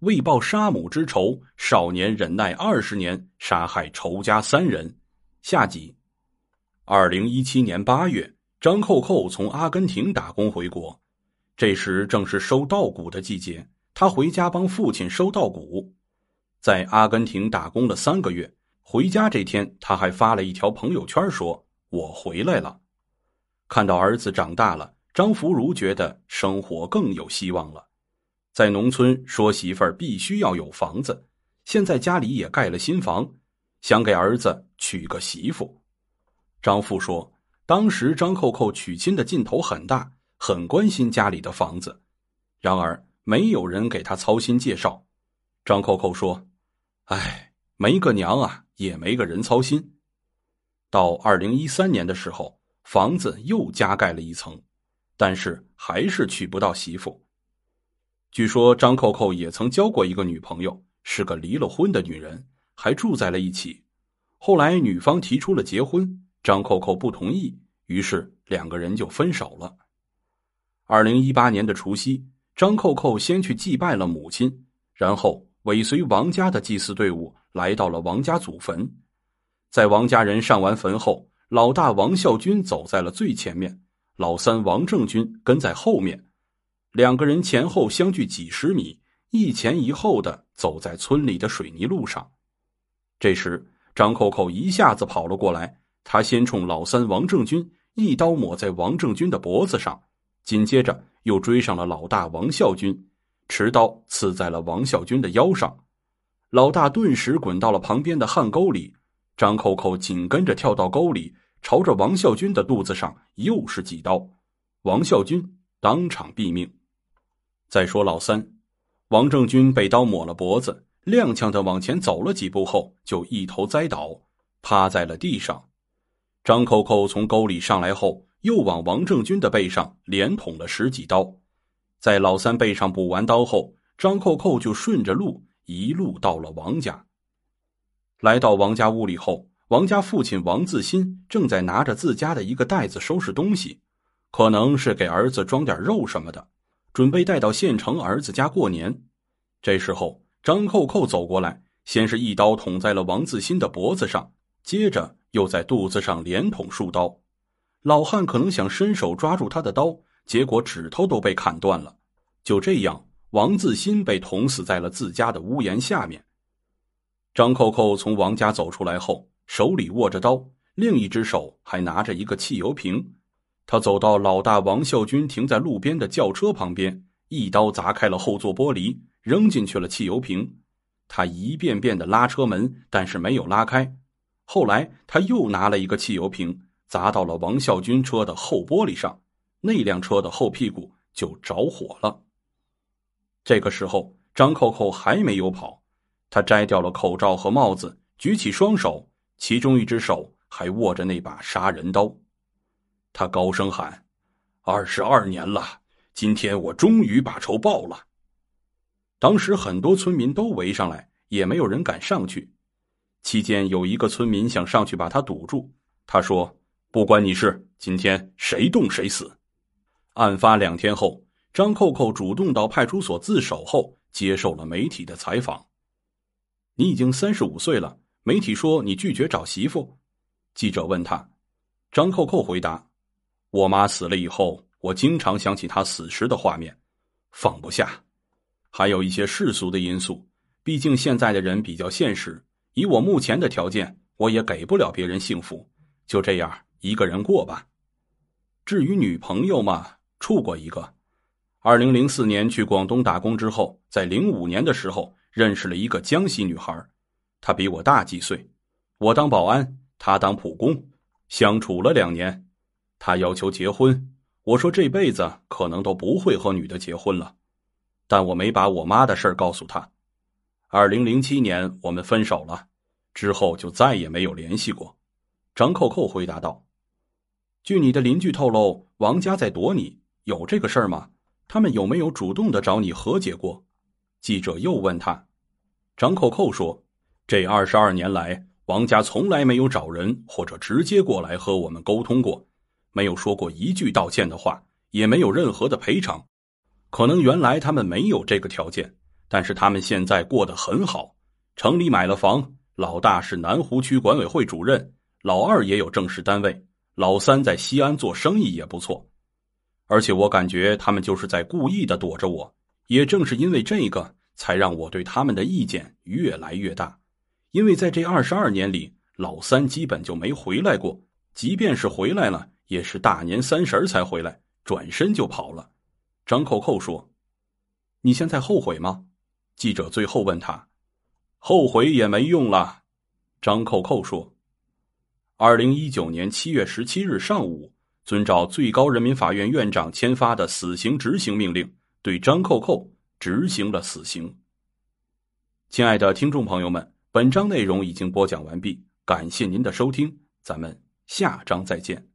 为报杀母之仇，少年忍耐二十年，杀害仇家三人。下集。二零一七年八月，张扣扣从阿根廷打工回国，这时正是收稻谷的季节，他回家帮父亲收稻谷。在阿根廷打工了三个月，回家这天，他还发了一条朋友圈说：“我回来了。”看到儿子长大了，张福如觉得生活更有希望了。在农村，说媳妇儿必须要有房子，现在家里也盖了新房，想给儿子娶个媳妇。张富说：“当时张扣扣娶亲的劲头很大，很关心家里的房子，然而没有人给他操心介绍。”张扣扣说：“哎，没个娘啊，也没个人操心。”到二零一三年的时候，房子又加盖了一层，但是还是娶不到媳妇。据说张扣扣也曾交过一个女朋友，是个离了婚的女人，还住在了一起。后来女方提出了结婚。张扣扣不同意，于是两个人就分手了。二零一八年的除夕，张扣扣先去祭拜了母亲，然后尾随王家的祭祀队伍来到了王家祖坟。在王家人上完坟后，老大王孝军走在了最前面，老三王正军跟在后面，两个人前后相距几十米，一前一后的走在村里的水泥路上。这时，张扣扣一下子跑了过来。他先冲老三王正军一刀抹在王正军的脖子上，紧接着又追上了老大王孝军，持刀刺在了王孝军的腰上。老大顿时滚到了旁边的旱沟里，张扣扣紧跟着跳到沟里，朝着王孝军的肚子上又是几刀，王孝军当场毙命。再说老三，王正军被刀抹了脖子，踉跄的往前走了几步后，就一头栽倒，趴在了地上。张扣扣从沟里上来后，又往王正军的背上连捅了十几刀，在老三背上补完刀后，张扣扣就顺着路一路到了王家。来到王家屋里后，王家父亲王自新正在拿着自家的一个袋子收拾东西，可能是给儿子装点肉什么的，准备带到县城儿子家过年。这时候，张扣扣走过来，先是一刀捅在了王自新的脖子上，接着。又在肚子上连捅数刀，老汉可能想伸手抓住他的刀，结果指头都被砍断了。就这样，王自新被捅死在了自家的屋檐下面。张扣扣从王家走出来后，手里握着刀，另一只手还拿着一个汽油瓶。他走到老大王孝军停在路边的轿车旁边，一刀砸开了后座玻璃，扔进去了汽油瓶。他一遍遍的拉车门，但是没有拉开。后来，他又拿了一个汽油瓶，砸到了王孝军车的后玻璃上，那辆车的后屁股就着火了。这个时候，张扣扣还没有跑，他摘掉了口罩和帽子，举起双手，其中一只手还握着那把杀人刀。他高声喊：“二十二年了，今天我终于把仇报了。”当时很多村民都围上来，也没有人敢上去。期间有一个村民想上去把他堵住，他说：“不关你事，今天谁动谁死。”案发两天后，张扣扣主动到派出所自首后，接受了媒体的采访。你已经三十五岁了，媒体说你拒绝找媳妇。记者问他，张扣扣回答：“我妈死了以后，我经常想起她死时的画面，放不下。还有一些世俗的因素，毕竟现在的人比较现实。”以我目前的条件，我也给不了别人幸福，就这样一个人过吧。至于女朋友嘛，处过一个。二零零四年去广东打工之后，在零五年的时候认识了一个江西女孩，她比我大几岁，我当保安，她当普工，相处了两年，他要求结婚，我说这辈子可能都不会和女的结婚了，但我没把我妈的事儿告诉他。二零零七年，我们分手了，之后就再也没有联系过。张扣扣回答道：“据你的邻居透露，王家在躲你，有这个事儿吗？他们有没有主动的找你和解过？”记者又问他，张扣扣说：“这二十二年来，王家从来没有找人或者直接过来和我们沟通过，没有说过一句道歉的话，也没有任何的赔偿。可能原来他们没有这个条件。”但是他们现在过得很好，城里买了房，老大是南湖区管委会主任，老二也有正式单位，老三在西安做生意也不错。而且我感觉他们就是在故意的躲着我，也正是因为这个，才让我对他们的意见越来越大。因为在这二十二年里，老三基本就没回来过，即便是回来了，也是大年三十才回来，转身就跑了。张扣扣说：“你现在后悔吗？”记者最后问他：“后悔也没用了。”张扣扣说：“二零一九年七月十七日上午。”遵照最高人民法院院长签发的死刑执行命令，对张扣扣执行了死刑。亲爱的听众朋友们，本章内容已经播讲完毕，感谢您的收听，咱们下章再见。